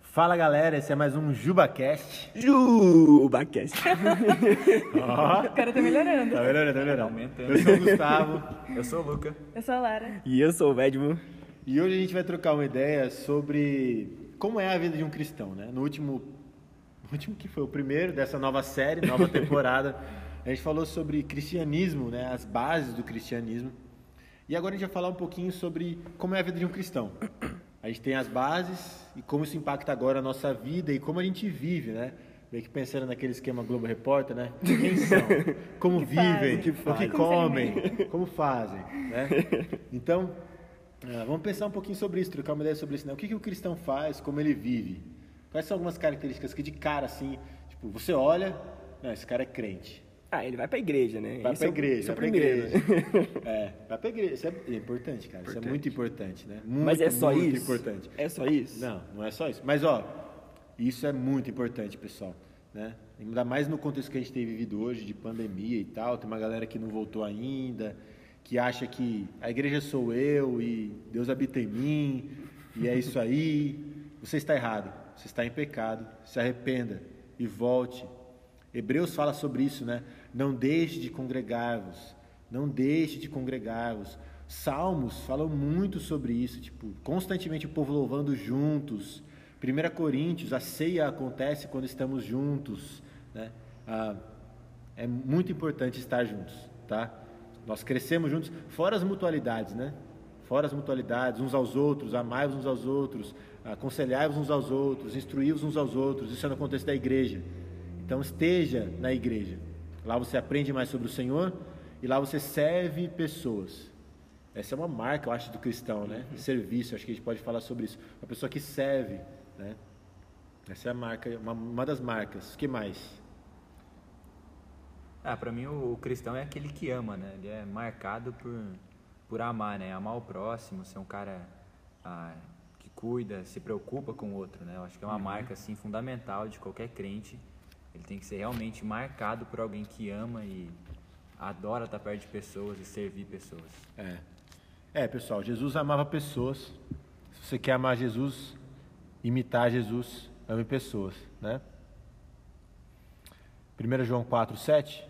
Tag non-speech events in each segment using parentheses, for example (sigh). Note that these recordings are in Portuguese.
Fala galera, esse é mais um JubaCast. JubaCast. Ó, O cara tá melhorando. tá melhorando, tá melhorando. Aumentando. Eu sou o Gustavo Eu sou o Luca. Eu sou a Lara. E eu sou o Vedmo. e hoje a gente vai trocar uma ideia sobre como é a vida de um cristão, né? No último, no (laughs) último que foi o primeiro dessa nova série, nova (laughs) temporada, a gente falou sobre cristianismo, né? As bases do cristianismo. E agora a gente vai falar um pouquinho sobre como é a vida de um cristão. A gente tem as bases e como isso impacta agora a nossa vida e como a gente vive, né? Meio que pensando naquele esquema Globo Repórter, né? Quem são? (laughs) Como que vivem? fazem? O que, comem? Como fazem? Né? Então, ah, vamos pensar um pouquinho sobre isso, trocar uma ideia sobre isso. Né? O que, que o cristão faz, como ele vive? Quais são algumas características que de cara, assim, tipo, você olha, não, esse cara é crente. Ah, ele vai pra igreja, né? Vai Esse pra é igreja, é o vai pra primeiro. igreja. (laughs) É, vai pra igreja. Isso é importante, cara. Isso é Importante. muito importante, né? Muito, Mas é só muito isso? importante. É só isso? Não, não é só isso. Mas, ó, isso é muito importante, pessoal. Né? Ainda mais no contexto que a gente tem vivido hoje, de pandemia e tal. Tem uma galera que não voltou ainda, que acha que a igreja sou eu e Deus habita em mim, e é isso aí. Você está errado. Você está em pecado. Se arrependa e volte. Hebreus fala sobre isso, né? Não deixe de congregar-vos. Não deixe de congregar-vos. Salmos falam muito sobre isso, tipo, constantemente o povo louvando juntos. 1 Coríntios, a ceia acontece quando estamos juntos, né? Ah, é muito importante estar juntos, tá? Nós crescemos juntos, fora as mutualidades, né? Fora as mutualidades, uns aos outros, amai-vos uns aos outros, aconselhai-vos uns aos outros, instruí-vos uns aos outros. Isso é no contexto da igreja. Então esteja na igreja. Lá você aprende mais sobre o Senhor e lá você serve pessoas. Essa é uma marca, eu acho, do cristão, né? Serviço, acho que a gente pode falar sobre isso. Uma pessoa que serve, né? Essa é a marca, uma, uma das marcas. O que mais? Ah, pra mim o, o cristão é aquele que ama, né? Ele é marcado por, por amar, né? Amar o próximo, ser um cara ah, que cuida, se preocupa com o outro, né? Eu acho que é uma marca, assim, fundamental de qualquer crente. Ele tem que ser realmente marcado por alguém que ama e adora estar perto de pessoas e servir pessoas. É. É, pessoal, Jesus amava pessoas. Se você quer amar Jesus, imitar Jesus, ame pessoas, né? 1 João 4, 7.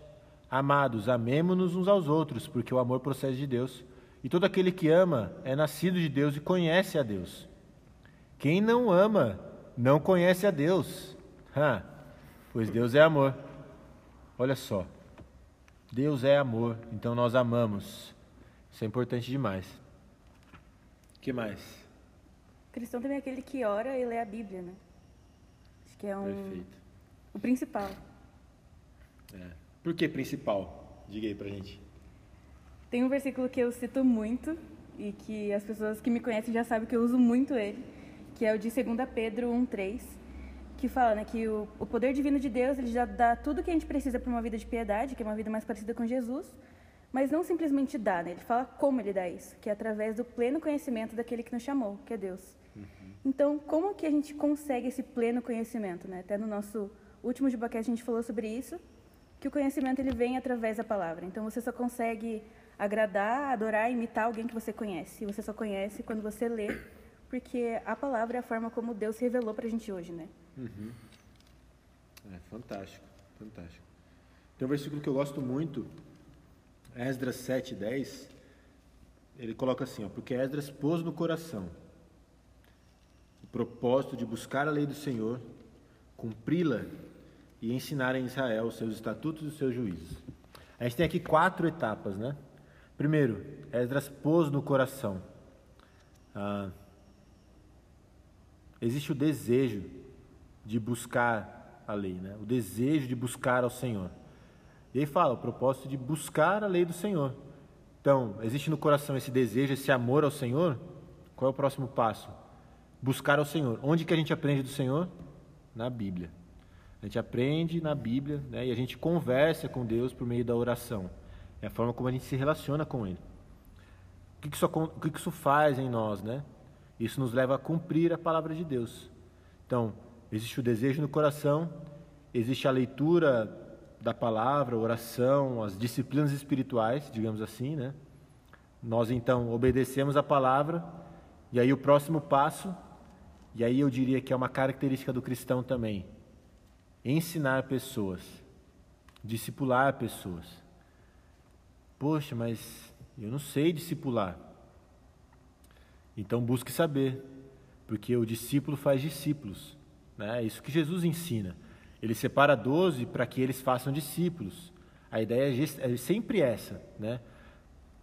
Amados, amemo-nos uns aos outros, porque o amor procede de Deus. E todo aquele que ama é nascido de Deus e conhece a Deus. Quem não ama, não conhece a Deus. Ah, pois Deus é amor. Olha só. Deus é amor, então nós amamos. Isso é importante demais. O que mais? O cristão também é aquele que ora e lê a Bíblia, né? Acho que é um, Perfeito. o principal. É. Por que principal? Diga aí pra gente. Tem um versículo que eu cito muito e que as pessoas que me conhecem já sabem que eu uso muito ele, que é o de 2 Pedro 1:3, que fala, né, que o, o poder divino de Deus, ele já dá tudo que a gente precisa para uma vida de piedade, que é uma vida mais parecida com Jesus, mas não simplesmente dá, né? Ele fala como ele dá isso, que é através do pleno conhecimento daquele que nos chamou, que é Deus. Então, como que a gente consegue esse pleno conhecimento, né? Até no nosso último Jubacast a gente falou sobre isso, que o conhecimento ele vem através da palavra. Então você só consegue agradar, adorar, imitar alguém que você conhece. E você só conhece quando você lê, porque a palavra é a forma como Deus revelou pra gente hoje, né? É fantástico, fantástico. Tem um versículo que eu gosto muito, Esdras 7, 10. Ele coloca assim, ó, porque Esdras pôs no coração o propósito de buscar a lei do Senhor, cumpri-la e ensinar em Israel os seus estatutos e os seus juízos. A gente tem aqui quatro etapas, né? Primeiro, Esdras pôs no coração. Ah, existe o desejo de buscar a lei, né? O desejo de buscar ao Senhor. E aí fala o propósito de buscar a lei do Senhor. Então, existe no coração esse desejo, esse amor ao Senhor? Qual é o próximo passo? Buscar ao Senhor. Onde que a gente aprende do Senhor? Na Bíblia. A gente aprende na Bíblia, né? E a gente conversa com Deus por meio da oração. É a forma como a gente se relaciona com Ele. O que, isso, o que isso faz em nós, né? Isso nos leva a cumprir a palavra de Deus. Então, existe o desejo no coração, existe a leitura da palavra, oração, as disciplinas espirituais, digamos assim, né? Nós então obedecemos a palavra, e aí o próximo passo, e aí eu diria que é uma característica do cristão também, ensinar pessoas, discipular pessoas. Poxa, mas eu não sei discipular. Então busque saber, porque o discípulo faz discípulos. Né? É isso que Jesus ensina. Ele separa doze para que eles façam discípulos. A ideia é sempre essa. Né?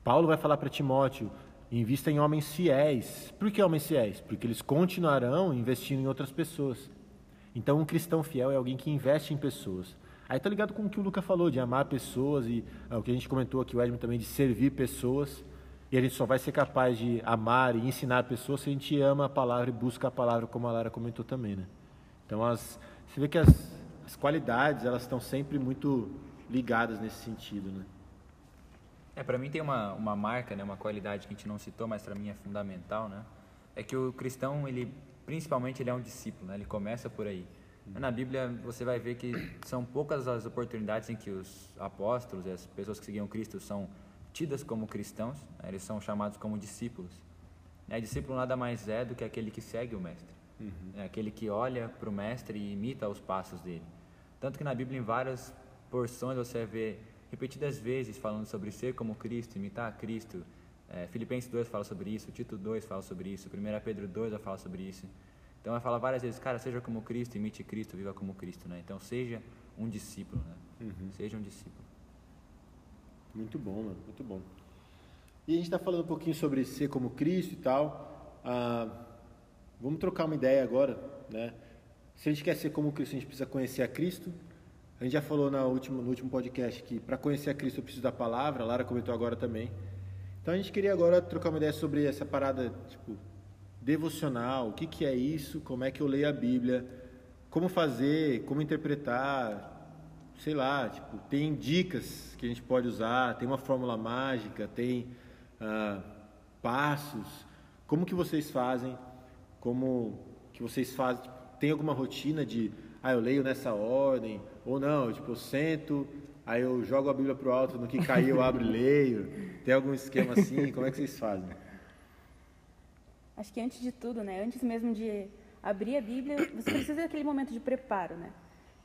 Paulo vai falar para Timóteo: invista em homens fiéis. Por que homens fiéis? Porque eles continuarão investindo em outras pessoas. Então, um cristão fiel é alguém que investe em pessoas. Aí tá ligado com o que o Luca falou, de amar pessoas e é, o que a gente comentou aqui, o Edmund também, de servir pessoas. E a gente só vai ser capaz de amar e ensinar pessoas se a gente ama a palavra e busca a palavra, como a Lara comentou também, né? Então, as, você vê que as, as qualidades, elas estão sempre muito ligadas nesse sentido, né? É, para mim tem uma, uma marca, né, uma qualidade que a gente não citou, mas para mim é fundamental, né? É que o cristão, ele principalmente ele é um discípulo, né? Ele começa por aí. Na Bíblia você vai ver que são poucas as oportunidades em que os apóstolos e as pessoas que seguiam Cristo são tidas como cristãos, né? eles são chamados como discípulos. É, discípulo nada mais é do que aquele que segue o mestre, uhum. é aquele que olha para o mestre e imita os passos dele. Tanto que na Bíblia, em várias porções, você vê repetidas vezes falando sobre ser como Cristo, imitar a Cristo. É, Filipenses 2 fala sobre isso, Tito 2 fala sobre isso, 1 Pedro 2 vai falar sobre isso. Então vai falar várias vezes, cara, seja como Cristo, imite Cristo, viva como Cristo, né? Então seja um discípulo, né? Uhum. Seja um discípulo. Muito bom, mano, muito bom. E a gente está falando um pouquinho sobre ser como Cristo e tal. Ah, vamos trocar uma ideia agora, né? Se a gente quer ser como Cristo, a gente precisa conhecer a Cristo. A gente já falou no último, no último podcast que para conhecer a Cristo eu preciso da palavra, a Lara comentou agora também. Então a gente queria agora trocar uma ideia sobre essa parada, tipo, devocional, o que, que é isso, como é que eu leio a Bíblia, como fazer, como interpretar, sei lá, tipo, tem dicas que a gente pode usar, tem uma fórmula mágica, tem ah, passos, como que vocês fazem, como que vocês fazem, tipo, tem alguma rotina de, ah, eu leio nessa ordem, ou não, tipo, eu sento, aí eu jogo a Bíblia pro alto, no que cair eu abro e leio, tem algum esquema assim, como é que vocês fazem? Acho que antes de tudo, né? Antes mesmo de abrir a Bíblia, você precisa daquele momento de preparo, né?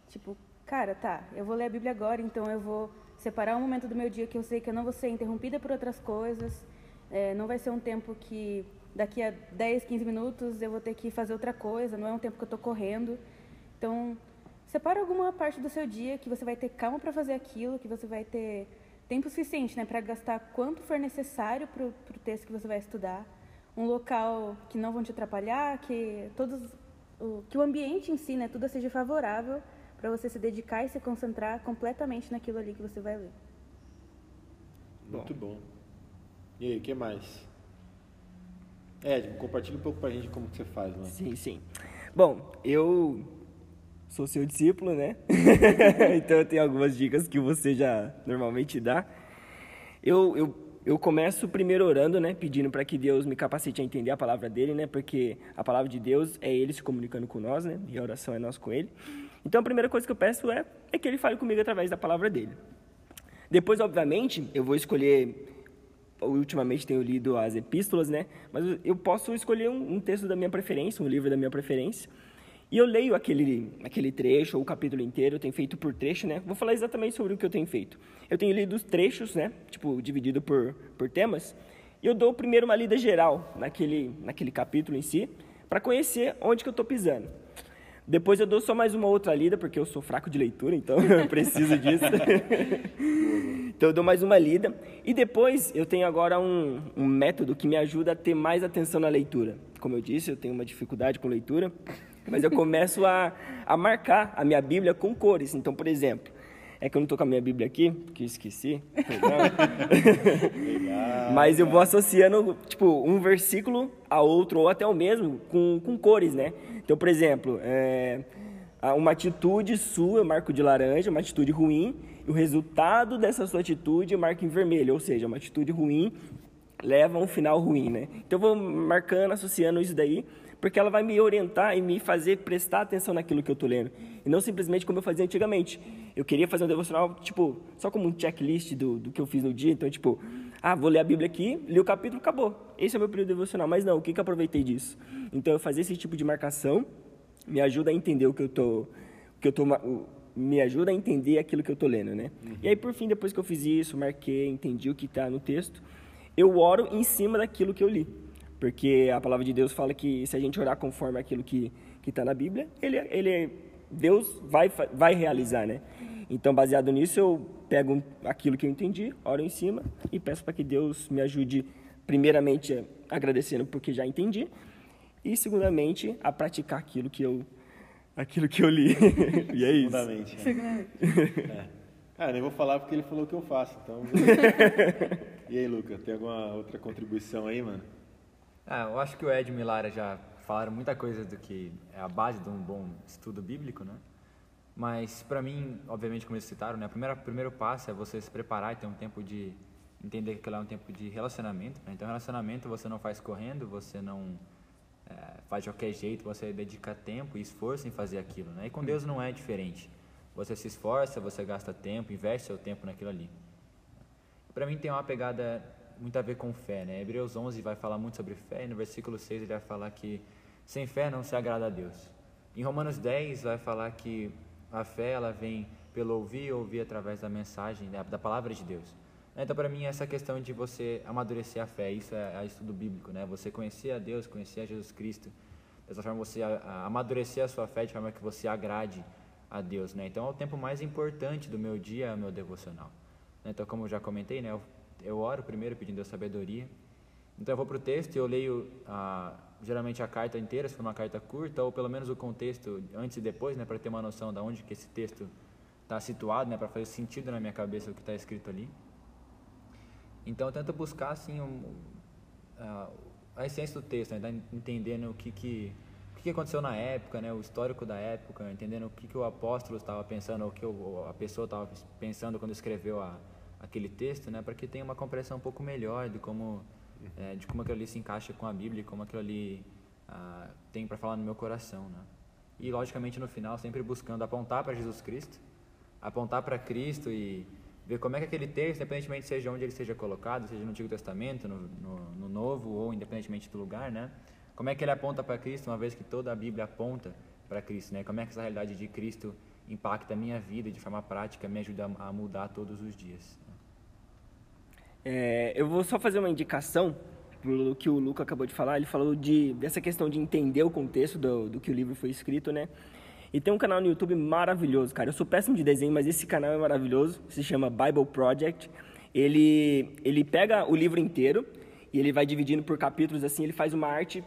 Tipo, cara, tá, eu vou ler a Bíblia agora, então eu vou separar um momento do meu dia que eu sei que eu não vou ser interrompida por outras coisas, é, não vai ser um tempo que daqui a 10, 15 minutos eu vou ter que fazer outra coisa, não é um tempo que eu estou correndo. Então, separa alguma parte do seu dia que você vai ter calma para fazer aquilo, que você vai ter tempo suficiente né, para gastar quanto for necessário para o texto que você vai estudar. Um local que não vão te atrapalhar, que todos o, que o ambiente em si, né, tudo seja favorável para você se dedicar e se concentrar completamente naquilo ali que você vai ler. Muito bom. bom. E aí, o que mais? Ed, compartilha um pouco para a gente como que você faz, né? Sim, sim. Bom, eu sou seu discípulo, né? (laughs) então eu tenho algumas dicas que você já normalmente dá. Eu, eu eu começo primeiro orando, né, pedindo para que Deus me capacite a entender a palavra dele, né, porque a palavra de Deus é ele se comunicando com nós, né, e a oração é nós com ele. Então a primeira coisa que eu peço é, é que ele fale comigo através da palavra dele. Depois, obviamente, eu vou escolher ultimamente tenho lido as epístolas, né? Mas eu posso escolher um, um, texto da minha preferência, um livro da minha preferência. E eu leio aquele, aquele trecho ou o capítulo inteiro, eu tenho feito por trecho, né? Vou falar exatamente sobre o que eu tenho feito. Eu tenho lido os trechos, né? Tipo, dividido por, por temas. E eu dou primeiro uma lida geral naquele, naquele capítulo em si, para conhecer onde que eu estou pisando. Depois eu dou só mais uma outra lida, porque eu sou fraco de leitura, então (laughs) eu preciso disso. (laughs) então eu dou mais uma lida. E depois eu tenho agora um, um método que me ajuda a ter mais atenção na leitura. Como eu disse, eu tenho uma dificuldade com leitura. Mas eu começo a, a marcar a minha Bíblia com cores. Então, por exemplo, é que eu não estou com a minha Bíblia aqui, que eu esqueci. (laughs) Mas eu vou associando, tipo, um versículo a outro, ou até o mesmo, com, com cores, né? Então, por exemplo, é, uma atitude sua eu marco de laranja, uma atitude ruim, e o resultado dessa sua atitude eu marco em vermelho, ou seja, uma atitude ruim leva a um final ruim, né? Então, eu vou marcando, associando isso daí, porque ela vai me orientar e me fazer prestar atenção naquilo que eu estou lendo. E não simplesmente como eu fazia antigamente. Eu queria fazer um devocional, tipo, só como um checklist do, do que eu fiz no dia. Então, tipo, ah, vou ler a Bíblia aqui, li o capítulo, acabou. Esse é o meu período devocional. Mas não, o que, que eu aproveitei disso? Então, eu fazer esse tipo de marcação me ajuda a entender o que eu tô, que eu tô, me ajuda a entender aquilo que eu estou lendo, né? Uhum. E aí, por fim, depois que eu fiz isso, marquei, entendi o que está no texto, eu oro em cima daquilo que eu li. Porque a palavra de Deus fala que se a gente orar conforme aquilo que está na Bíblia, ele, ele, Deus vai, vai realizar, né? Então, baseado nisso, eu pego aquilo que eu entendi, oro em cima e peço para que Deus me ajude, primeiramente, agradecendo porque já entendi, e, segundamente, a praticar aquilo que eu, aquilo que eu li. (laughs) e é isso. Segundamente. Né? É. Ah, nem vou falar porque ele falou o que eu faço, então... (laughs) e aí, Luca, tem alguma outra contribuição aí, mano? Ah, eu acho que o Ed e Milara já falaram muita coisa do que é a base de um bom estudo bíblico, né? Mas para mim, obviamente, como eles citaram, né, o primeiro, primeiro passo é você se preparar e ter um tempo de entender que aquilo é um tempo de relacionamento. Né? Então, relacionamento você não faz correndo, você não é, faz de qualquer jeito, você dedica tempo e esforço em fazer aquilo. Né? E com Deus não é diferente. Você se esforça, você gasta tempo, investe seu tempo naquilo ali. Para mim tem uma pegada muito a ver com fé, né? Hebreus 11 vai falar muito sobre fé e no versículo 6 ele vai falar que sem fé não se agrada a Deus. Em Romanos 10 vai falar que a fé ela vem pelo ouvir, ouvir através da mensagem, da, da palavra de Deus. Então, para mim, essa questão de você amadurecer a fé, isso é, é estudo bíblico, né? Você conhecer a Deus, conhecer a Jesus Cristo, dessa forma você a, a amadurecer a sua fé de forma que você agrade a Deus, né? Então, é o tempo mais importante do meu dia, meu devocional. Então, como eu já comentei, né? Eu eu oro primeiro pedindo a sabedoria. Então eu vou para o texto e eu leio a, geralmente a carta inteira, se for uma carta curta, ou pelo menos o contexto antes e depois, né, para ter uma noção de onde que esse texto está situado, né, para fazer sentido na minha cabeça o que está escrito ali. Então eu tento buscar assim um, a, a, essência do texto, né, entendendo o que que o que aconteceu na época, né, o histórico da época, entendendo o que, que o apóstolo estava pensando, o que o, a pessoa estava pensando quando escreveu a, aquele texto, né, para que tenha uma compreensão um pouco melhor de como é, de como aquilo ali se encaixa com a Bíblia, e como aquilo ali ah, tem para falar no meu coração, né? E logicamente no final sempre buscando apontar para Jesus Cristo, apontar para Cristo e ver como é que aquele texto, independentemente seja onde ele seja colocado, seja no Antigo Testamento, no, no, no Novo ou independentemente do lugar, né? Como é que ele aponta para Cristo, uma vez que toda a Bíblia aponta para Cristo, né? Como é que essa realidade de Cristo impacta a minha vida de forma prática, me ajuda a mudar todos os dias. É, eu vou só fazer uma indicação pelo que o Luca acabou de falar. Ele falou de, dessa questão de entender o contexto do, do que o livro foi escrito, né? E tem um canal no YouTube maravilhoso, cara. Eu sou péssimo de desenho, mas esse canal é maravilhoso. Se chama Bible Project. Ele, ele pega o livro inteiro e ele vai dividindo por capítulos assim. Ele faz uma arte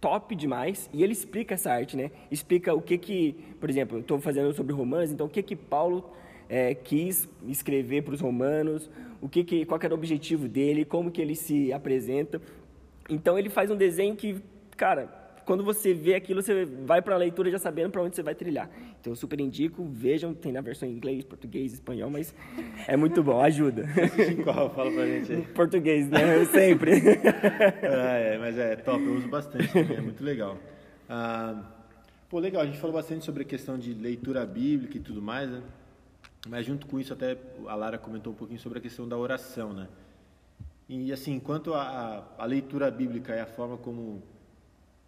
top demais e ele explica essa arte, né? Explica o que que, por exemplo, estou fazendo sobre Romanos, então o que que Paulo é, quis escrever para os romanos, o que, que qual que era o objetivo dele, como que ele se apresenta. Então ele faz um desenho que, cara, quando você vê aquilo, você vai para a leitura já sabendo para onde você vai trilhar. Então eu super indico, vejam, tem na versão em inglês, português, espanhol, mas é muito bom, ajuda. (laughs) Qual? Fala pra gente aí. Português, né? Sempre. (laughs) ah, é, mas é top, eu uso bastante também, é muito legal. Ah, pô, legal, a gente falou bastante sobre a questão de leitura bíblica e tudo mais, né? Mas junto com isso, até a Lara comentou um pouquinho sobre a questão da oração, né? E assim, quanto a, a, leitura bíblica é a forma como.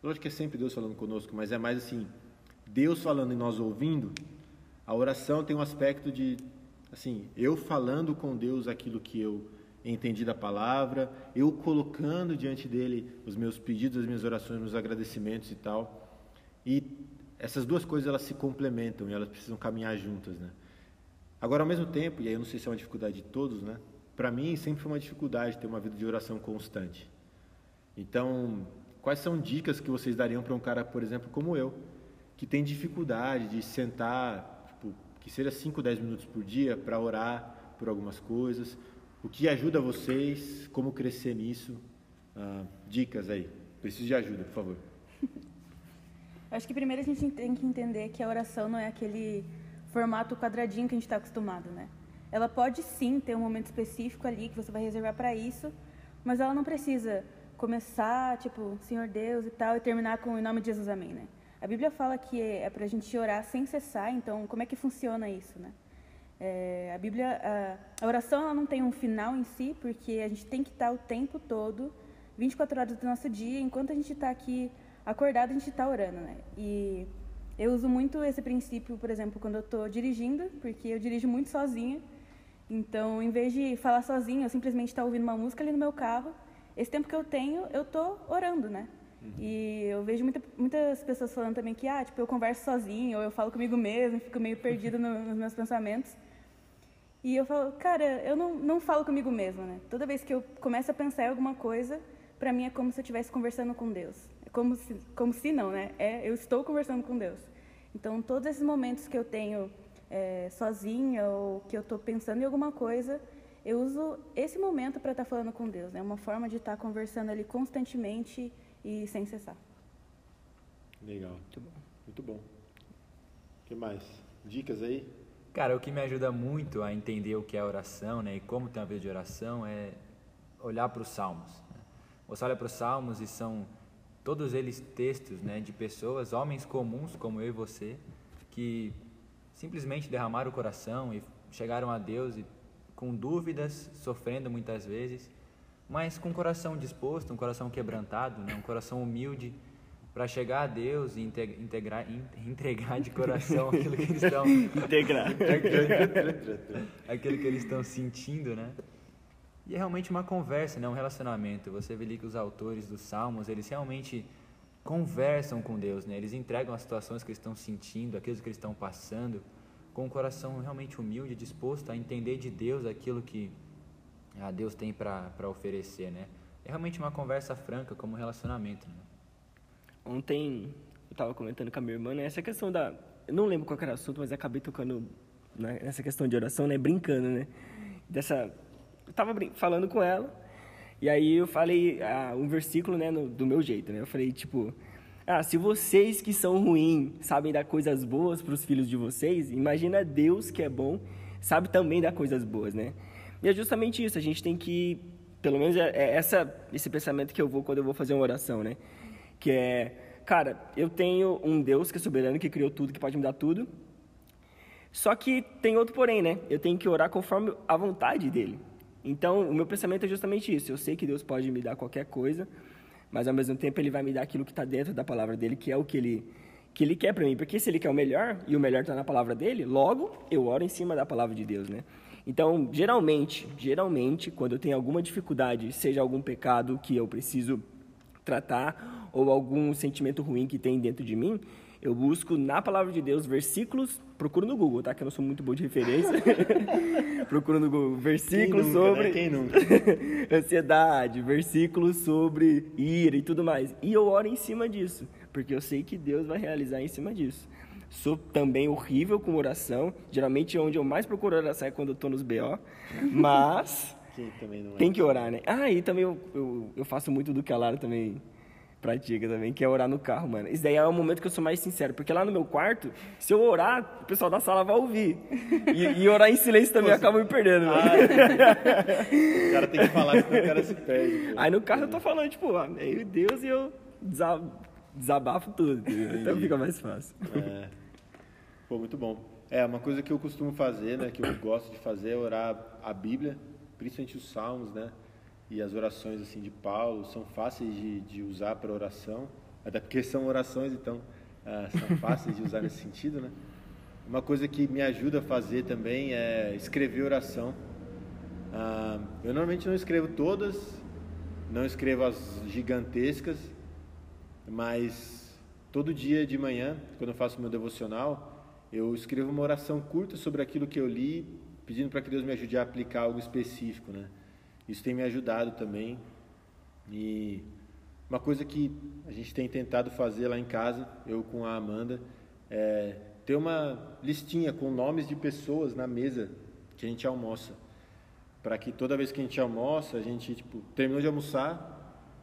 Lógico que é sempre Deus falando conosco, mas é mais assim, Deus falando e nós ouvindo, a oração tem um aspecto de, assim, eu falando com Deus aquilo que eu entendi da palavra, eu colocando diante dele os meus pedidos, as minhas orações, meus agradecimentos e tal. E essas duas coisas elas se complementam e elas precisam caminhar juntas, né? Agora, ao mesmo tempo, e aí eu não sei se é uma dificuldade de todos, né? Para mim, sempre foi uma dificuldade ter uma vida de oração constante. Então, quais são dicas que vocês dariam para um cara, por exemplo, como eu, que tem dificuldade de sentar, tipo, que seja 5, 10 minutos por dia para orar por algumas coisas? O que ajuda vocês? Como crescer nisso? Ah, dicas aí. Preciso de ajuda, por favor. (laughs) Acho que primeiro a gente tem que entender que a oração não é aquele formato quadradinho que a gente está acostumado, né? Ela pode sim ter um momento específico ali que você vai reservar para isso, mas ela não precisa começar, tipo, Senhor Deus e tal, e terminar com em nome de Jesus, amém, né? A Bíblia fala que é para a gente orar sem cessar, então como é que funciona isso, né? É, a Bíblia, a, a, oração ela não tem um final em si, porque a gente tem que estar o tempo todo, 24 horas do nosso dia, enquanto a gente está aqui acordado, a gente está orando, né? E eu uso muito esse princípio, por exemplo, quando eu estou dirigindo, porque eu dirijo muito sozinha. Então, em vez de falar sozinha, eu simplesmente estar tá ouvindo uma música ali no meu carro. Esse tempo que eu tenho, eu estou orando, né? Uhum. E eu vejo muita, muitas pessoas falando também que, ah, tipo, eu converso sozinho, ou eu falo comigo mesmo, fico meio (laughs) perdida no, nos meus pensamentos. E eu falo, cara, eu não, não falo comigo mesma, né? Toda vez que eu começo a pensar em alguma coisa, para mim é como se eu estivesse conversando com Deus. Como se, como se não, né? É, eu estou conversando com Deus. Então, todos esses momentos que eu tenho é, sozinha ou que eu estou pensando em alguma coisa, eu uso esse momento para estar tá falando com Deus. É né? uma forma de estar tá conversando ali constantemente e sem cessar. Legal. Muito bom. Muito bom. O que mais? Dicas aí? Cara, o que me ajuda muito a entender o que é oração né, e como tem a vida de oração é olhar para os salmos. Né? Você olha para os salmos e são todos eles textos né, de pessoas, homens comuns como eu e você, que simplesmente derramaram o coração e chegaram a Deus e, com dúvidas, sofrendo muitas vezes, mas com o coração disposto, um coração quebrantado, né? um coração humilde, para chegar a Deus e integrar, entregar de coração (laughs) aquilo que eles estão integrar (laughs) aquilo que eles estão sentindo, né? E é realmente uma conversa, né? Um relacionamento. Você vê ali que os autores dos Salmos eles realmente conversam com Deus, né? Eles entregam as situações que eles estão sentindo, aquilo que eles estão passando, com um coração realmente humilde, disposto a entender de Deus aquilo que a Deus tem para oferecer, né? É realmente uma conversa franca, como um relacionamento. Né? Ontem eu estava comentando com a minha irmã, né? Essa questão da... Eu não lembro qual era o assunto, mas acabei tocando né? nessa questão de oração, né? Brincando, né? Dessa... Eu estava falando com ela, e aí eu falei ah, um versículo, né? No, do meu jeito, né? Eu falei, tipo... Ah, se vocês que são ruins sabem dar coisas boas para os filhos de vocês, imagina Deus que é bom, sabe também dar coisas boas, né? E é justamente isso, a gente tem que, pelo menos é, é essa, esse pensamento que eu vou quando eu vou fazer uma oração, né? Que é, cara, eu tenho um Deus que é soberano, que criou tudo, que pode me dar tudo. Só que tem outro porém, né? Eu tenho que orar conforme a vontade dele. Então, o meu pensamento é justamente isso. Eu sei que Deus pode me dar qualquer coisa, mas ao mesmo tempo ele vai me dar aquilo que está dentro da palavra dele, que é o que ele que ele quer para mim. Porque se ele quer o melhor e o melhor está na palavra dele, logo eu oro em cima da palavra de Deus, né? Então, geralmente, geralmente, quando eu tenho alguma dificuldade, seja algum pecado que eu preciso tratar ou algum sentimento ruim que tem dentro de mim, eu busco na palavra de Deus versículos, procuro no Google, tá? Que eu não sou muito bom de referência. (laughs) procuro no Google versículos nunca, né? sobre né? Quem nunca? (laughs) ansiedade, versículos sobre ira e tudo mais. E eu oro em cima disso, porque eu sei que Deus vai realizar em cima disso. Sou também horrível com oração. Geralmente onde eu mais procuro oração é quando eu estou nos BO. (laughs) Mas é. tem que orar, né? Ah, e também eu, eu, eu, faço muito do que a Lara também pratica também, que é orar no carro, mano. Isso daí é o momento que eu sou mais sincero. Porque lá no meu quarto, se eu orar, o pessoal da sala vai ouvir. E, e orar em silêncio também acaba me perdendo, mano. Ah, (laughs) o cara tem que falar, senão o cara se perde. Pô. Aí no carro eu tô falando, tipo, ó, meu Deus, e eu desabafo tudo. Então fica mais fácil. É. Pô, muito bom. É, uma coisa que eu costumo fazer, né, que eu gosto de fazer é orar a Bíblia, principalmente os salmos, né, e as orações assim de Paulo, são fáceis de, de usar para oração, até porque são orações, então ah, são (laughs) fáceis de usar nesse sentido, né. Uma coisa que me ajuda a fazer também é escrever oração. Ah, eu normalmente não escrevo todas, não escrevo as gigantescas, mas todo dia de manhã, quando eu faço meu devocional, eu escrevo uma oração curta sobre aquilo que eu li, pedindo para que Deus me ajude a aplicar algo específico, né? Isso tem me ajudado também. E uma coisa que a gente tem tentado fazer lá em casa, eu com a Amanda, é ter uma listinha com nomes de pessoas na mesa que a gente almoça. Para que toda vez que a gente almoça, a gente, tipo, terminou de almoçar,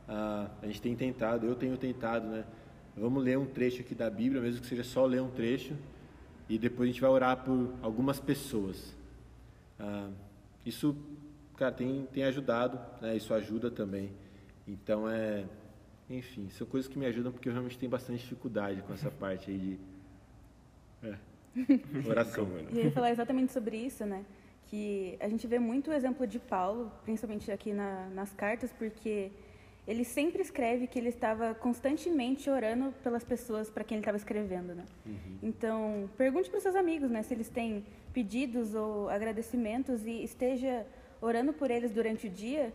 a, a gente tem tentado, eu tenho tentado, né? Vamos ler um trecho aqui da Bíblia, mesmo que seja só ler um trecho e depois a gente vai orar por algumas pessoas. Ah, isso, cara, tem, tem ajudado, né? isso ajuda também. Então é, enfim, são coisas que me ajudam porque eu realmente tenho bastante dificuldade com essa parte aí de é, (laughs) oração. E ele falar exatamente sobre isso, né? Que a gente vê muito o exemplo de Paulo, principalmente aqui na, nas cartas, porque ele sempre escreve que ele estava constantemente orando pelas pessoas para quem ele estava escrevendo, né? Uhum. Então, pergunte para os seus amigos, né, se eles têm pedidos ou agradecimentos e esteja orando por eles durante o dia.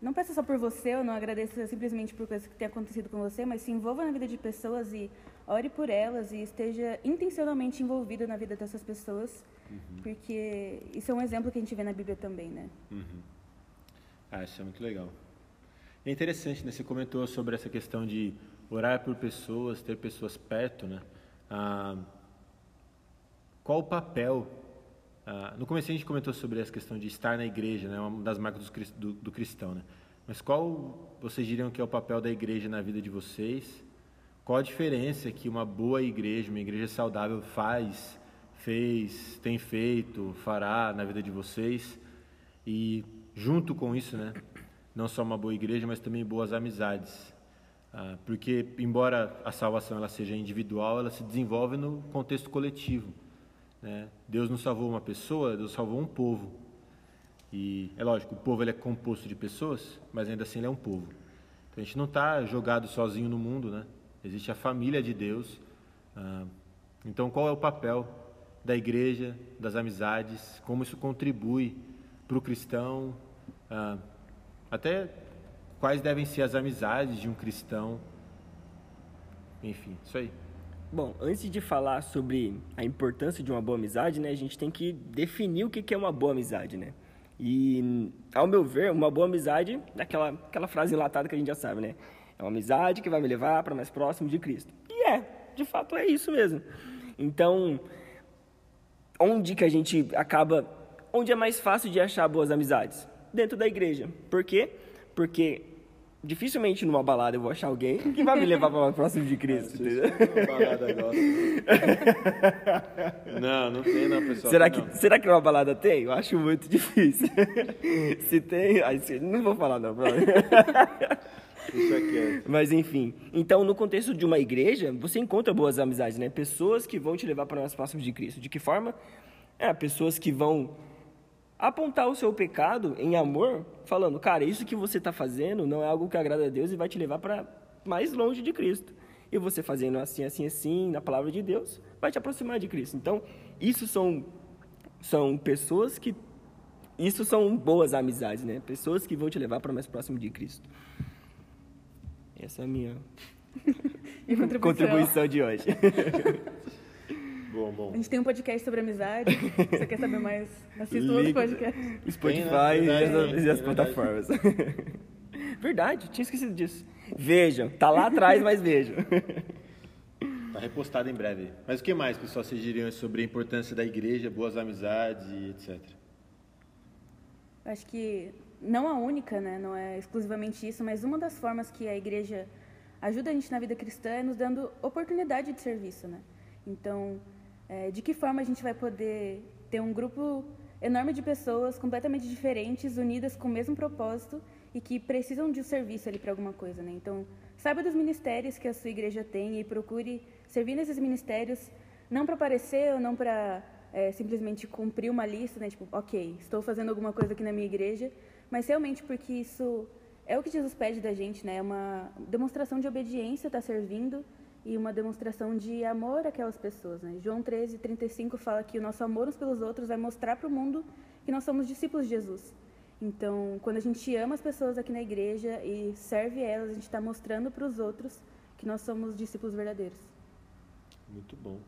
Não peça só por você ou não agradeça simplesmente por coisas que têm acontecido com você, mas se envolva na vida de pessoas e ore por elas e esteja intencionalmente envolvido na vida dessas pessoas, uhum. porque isso é um exemplo que a gente vê na Bíblia também, né? Uhum. Ah, isso é muito legal. É interessante, né? Você comentou sobre essa questão de orar por pessoas, ter pessoas perto, né? Ah, qual o papel? Ah, no começo a gente comentou sobre essa questão de estar na igreja, né? Uma das marcas do, do, cristão, né? Mas qual vocês diriam que é o papel da igreja na vida de vocês? Qual a diferença que uma boa igreja, uma igreja saudável faz, fez, tem feito, fará na vida de vocês? E junto com isso, né? não só uma boa igreja, mas também boas amizades. Ah, porque, embora a salvação ela seja individual, ela se desenvolve no contexto coletivo. Né? Deus não salvou uma pessoa, Deus salvou um povo. E é lógico, o povo ele é composto de pessoas, mas ainda assim ele é um povo. Então a gente não está jogado sozinho no mundo, né? Existe a família de Deus. Ah, então qual é o papel da igreja, das amizades? Como isso contribui para o cristão? Ah, até quais devem ser as amizades de um cristão. Enfim, isso aí. Bom, antes de falar sobre a importância de uma boa amizade, né, a gente tem que definir o que é uma boa amizade, né? E, ao meu ver, uma boa amizade, aquela, aquela frase enlatada que a gente já sabe, né? É uma amizade que vai me levar para mais próximo de Cristo. E é, de fato é isso mesmo. Então, onde que a gente acaba, onde é mais fácil de achar boas amizades? dentro da igreja. Por quê? Porque dificilmente numa balada eu vou achar alguém que vai me levar para o próximo de Cristo. (laughs) não, não tem não, pessoal. Será que, não. será que uma balada tem? Eu acho muito difícil. (laughs) Se tem, aí não vou falar não. Isso aqui é. Mas enfim, então no contexto de uma igreja, você encontra boas amizades, né? Pessoas que vão te levar para mais próximos de Cristo. De que forma? É, pessoas que vão apontar o seu pecado em amor, falando, cara, isso que você está fazendo não é algo que agrada a Deus e vai te levar para mais longe de Cristo. E você fazendo assim, assim, assim, na palavra de Deus, vai te aproximar de Cristo. Então, isso são, são pessoas que. Isso são boas amizades, né? Pessoas que vão te levar para mais próximo de Cristo. Essa é a minha (laughs) contribuição. contribuição de hoje. (laughs) Bom, bom. A gente tem um podcast sobre amizade. Você quer saber mais? Assista outro podcast. Spotify tem, né? e, as, plataformas. (laughs) Verdade, tinha esquecido disso. Vejam, tá lá atrás, mas vejam. Tá repostado em breve. Mas o que mais, pessoal, vocês diriam sobre a importância da igreja, boas amizades e etc? Acho que não a única, né? Não é exclusivamente isso, mas uma das formas que a igreja ajuda a gente na vida cristã é nos dando oportunidade de serviço, né? Então, é, de que forma a gente vai poder ter um grupo enorme de pessoas completamente diferentes, unidas com o mesmo propósito e que precisam de um serviço ali para alguma coisa, né? Então, saiba dos ministérios que a sua igreja tem e procure servir nesses ministérios, não para aparecer ou não para é, simplesmente cumprir uma lista, né? Tipo, ok, estou fazendo alguma coisa aqui na minha igreja, mas realmente porque isso é o que Jesus pede da gente, né? É uma demonstração de obediência, estar tá servindo e uma demonstração de amor àquelas pessoas. Né? João 13, 35 fala que o nosso amor uns pelos outros vai mostrar para o mundo que nós somos discípulos de Jesus. Então, quando a gente ama as pessoas aqui na igreja e serve elas, a gente está mostrando para os outros que nós somos discípulos verdadeiros. Muito bom.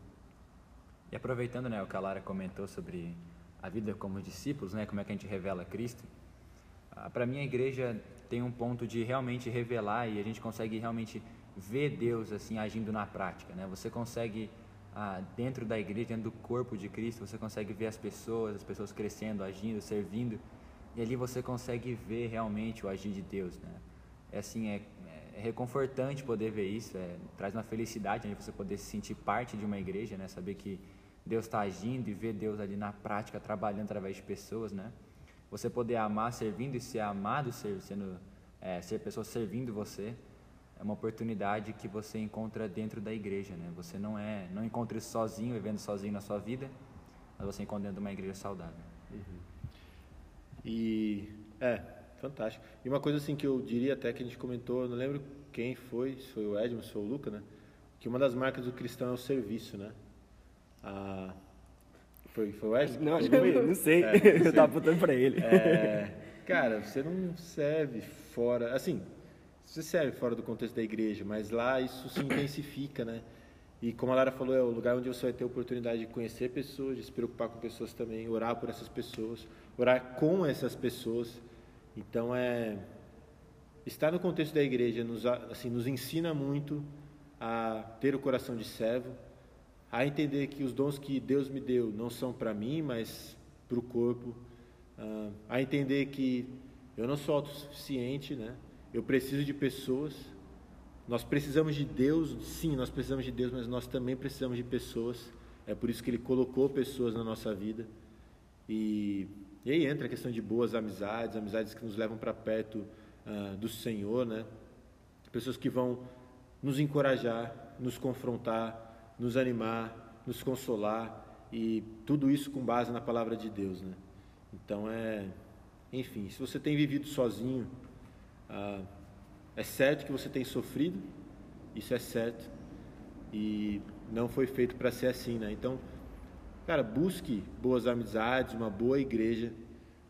E aproveitando né, o que a Lara comentou sobre a vida como discípulos, né, como é que a gente revela Cristo, ah, para mim a igreja tem um ponto de realmente revelar e a gente consegue realmente ver Deus assim agindo na prática, né? Você consegue ah, dentro da igreja, dentro do corpo de Cristo, você consegue ver as pessoas, as pessoas crescendo, agindo, servindo, e ali você consegue ver realmente o agir de Deus, né? É assim, é, é reconfortante poder ver isso, é, traz uma felicidade né, você poder se sentir parte de uma igreja, né? Saber que Deus está agindo e ver Deus ali na prática, trabalhando através de pessoas, né? Você poder amar servindo e ser amado sendo é, ser pessoas servindo você, é uma oportunidade que você encontra dentro da igreja, né? Você não é, não encontra isso sozinho, vivendo sozinho na sua vida, mas você encontra dentro de uma igreja saudável. E é, fantástico. E uma coisa assim que eu diria até que a gente comentou, não lembro quem foi, se foi o Edmo, se foi o Luca, né? Que uma das marcas do cristão é o serviço, né? Ah, foi, foi o Edmo? Não, acho que foi, não sei. É, (laughs) eu tava apontando pra ele. É, cara, você não serve fora. Assim, você serve fora do contexto da igreja, mas lá isso se intensifica, né? E como a Lara falou, é o lugar onde você vai ter a oportunidade de conhecer pessoas, de se preocupar com pessoas também, orar por essas pessoas, orar com essas pessoas. Então é estar no contexto da igreja nos assim nos ensina muito a ter o coração de servo, a entender que os dons que Deus me deu não são para mim, mas para o corpo, ah, a entender que eu não sou autossuficiente, né? Eu preciso de pessoas. Nós precisamos de Deus, sim, nós precisamos de Deus, mas nós também precisamos de pessoas. É por isso que Ele colocou pessoas na nossa vida. E, e aí entra a questão de boas amizades, amizades que nos levam para perto ah, do Senhor, né? Pessoas que vão nos encorajar, nos confrontar, nos animar, nos consolar e tudo isso com base na palavra de Deus, né? Então é, enfim, se você tem vivido sozinho, ah, é certo que você tem sofrido, isso é certo e não foi feito para ser assim, né? Então, cara, busque boas amizades, uma boa igreja,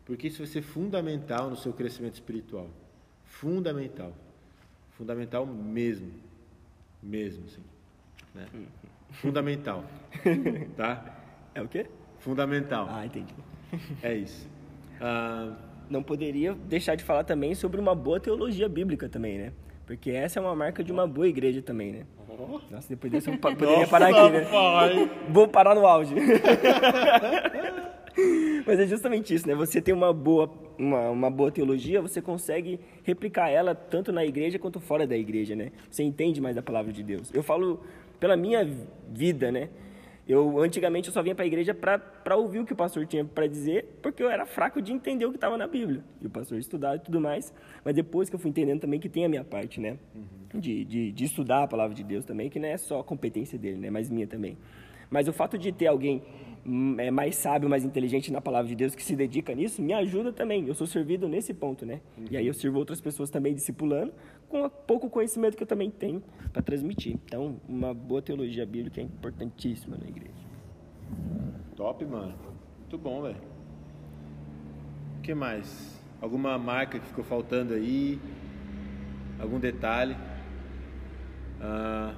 porque isso vai ser fundamental no seu crescimento espiritual, fundamental, fundamental mesmo, mesmo, assim, né? Fundamental, (laughs) tá? É o quê? Fundamental, Ah, entendi. é isso. Ah, Não poderia deixar de falar também sobre uma boa teologia bíblica também, né? Porque essa é uma marca de uma boa igreja também, né? Nossa, depois desse eu (laughs) poderia parar aqui, né? Vou parar no auge. (laughs) Mas é justamente isso, né? Você tem uma boa, uma, uma boa teologia, você consegue replicar ela tanto na igreja quanto fora da igreja, né? Você entende mais da palavra de Deus. Eu falo pela minha vida, né? Eu antigamente eu só vinha para a igreja para ouvir o que o pastor tinha para dizer, porque eu era fraco de entender o que estava na Bíblia. E o pastor estudava e tudo mais. Mas depois que eu fui entendendo também que tem a minha parte, né? De, de, de estudar a palavra de Deus também, que não é só competência dele, né? Mas minha também. Mas o fato de ter alguém hum, é, mais sábio, mais inteligente na palavra de Deus que se dedica nisso, me ajuda também. Eu sou servido nesse ponto, né? E aí eu sirvo outras pessoas também discipulando, com o pouco conhecimento que eu também tenho para transmitir. Então, uma boa teologia bíblica é importantíssima na igreja. Top, mano. Muito bom, velho. O que mais? Alguma marca que ficou faltando aí? Algum detalhe? Ah,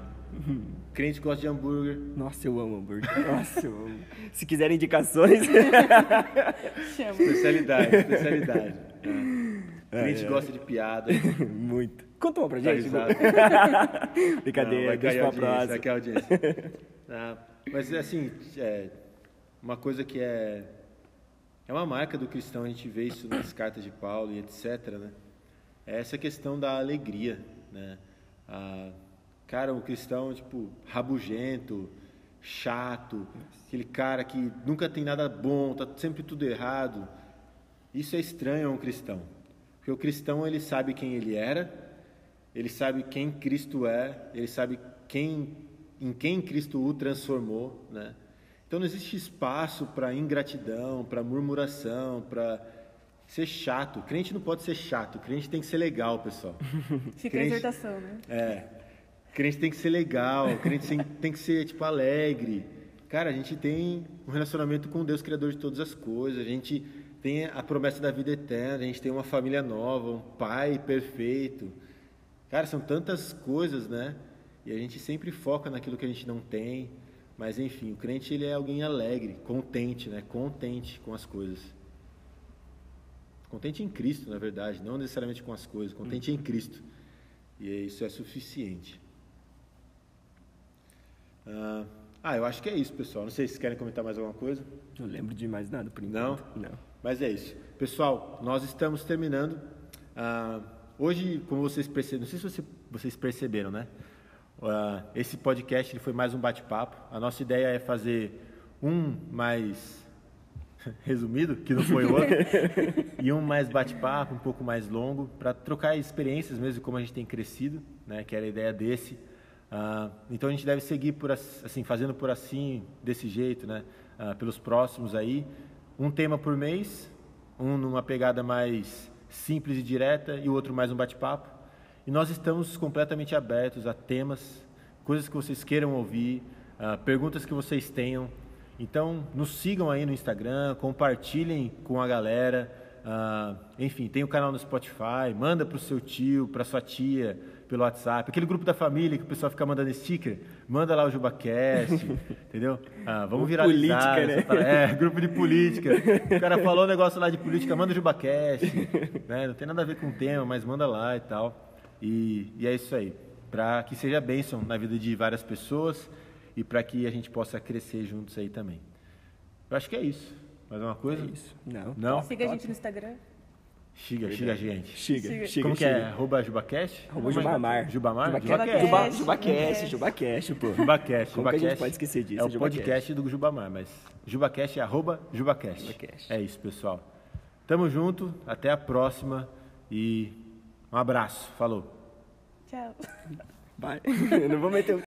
crente gosta de hambúrguer. Nossa, eu amo hambúrguer. Nossa, eu amo. Se quiserem indicações, (laughs) Chama. Especialidade, especialidade. Ah. Crente é. gosta de piada. (laughs) muito. Conta uma pra Dá gente. (laughs) Não, Brincadeira, vai cair deixa a pra próxima. vai cair a audiência. (laughs) Ah, mas assim, é, uma coisa que é é uma marca do cristão, a gente vê isso nas cartas de Paulo e etc, né? É essa questão da alegria, né? Ah, cara, o cristão, tipo, rabugento, chato, aquele cara que nunca tem nada bom, tá sempre tudo errado. Isso é estranho a um cristão. Porque o cristão, ele sabe quem ele era, ele sabe quem Cristo é, ele sabe quem, em quem Cristo o transformou, né? Então não existe espaço para ingratidão, para murmuração, para ser chato. Crente não pode ser chato, crente tem que ser legal, pessoal. (laughs) Fica a Crente- exortação, né? É. Crente tem que ser legal, crente tem que ser, tipo, alegre. Cara, a gente tem um relacionamento com Deus, Criador de todas as coisas. A gente tem a promessa da vida eterna, a gente tem uma família nova, um pai perfeito. Cara, são tantas coisas, né? E a gente sempre foca naquilo que a gente não tem. Mas, enfim, o crente, ele é alguém alegre, contente, né? Contente com as coisas. Contente em Cristo, na verdade, não necessariamente com as coisas, contente em Cristo. E isso é suficiente. Ah, ah, eu acho que é isso, pessoal. Não sei se vocês querem comentar mais alguma coisa. Não lembro de mais nada por Não? enquanto. Não. Mas é isso. Pessoal, nós estamos terminando. Ah, hoje, como vocês perceberam, não sei se você- vocês perceberam, né? Ah, esse podcast ele foi mais um bate-papo. A nossa ideia é fazer um mais (laughs) resumido, que não foi o outro, (laughs) e um mais bate-papo, um pouco mais longo, para trocar experiências mesmo, como a gente tem crescido, né, que era a ideia desse. Ah, então a gente deve seguir por assim, fazendo por assim, desse jeito, né, pelos próximos aí, um tema por mês, um numa pegada mais simples e direta e o outro mais um bate-papo. E nós estamos completamente abertos a temas, coisas que vocês queiram ouvir, perguntas que vocês tenham. Então, nos sigam aí no Instagram, compartilhem com a galera. Uh, enfim, tem o canal no Spotify, manda para o seu tio, para sua tia, pelo WhatsApp. Aquele grupo da família que o pessoal fica mandando sticker, manda lá o JubaCast, (laughs) entendeu? Ah, vamos viralizar. Política, né? É, grupo de política. O cara falou um (laughs) negócio lá de política, manda o JubaCast. Né? Não tem nada a ver com o tema, mas manda lá e tal. E, e é isso aí. Para que seja bênção na vida de várias pessoas e para que a gente possa crescer juntos aí também. Eu acho que é isso. Mais uma coisa? É isso. Não. Não? Siga a gente no Instagram. Xiga, xiga, gente. Xiga, xiga. Como que é? Arroba Jubacast? Arroba Jubamar. Jubamar? Jubacast. Jubacast, Jubacast, pô. Jubacast. Como que a gente pode esquecer disso? É o podcast do Jubamar, mas Jubacast é arroba Jubacast. Jubacast. É isso, pessoal. Tamo junto, até a próxima e um abraço. Falou. Tchau. (laughs) Vai. (laughs) Eu não vou meter o...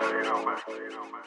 you know, man. You know, más,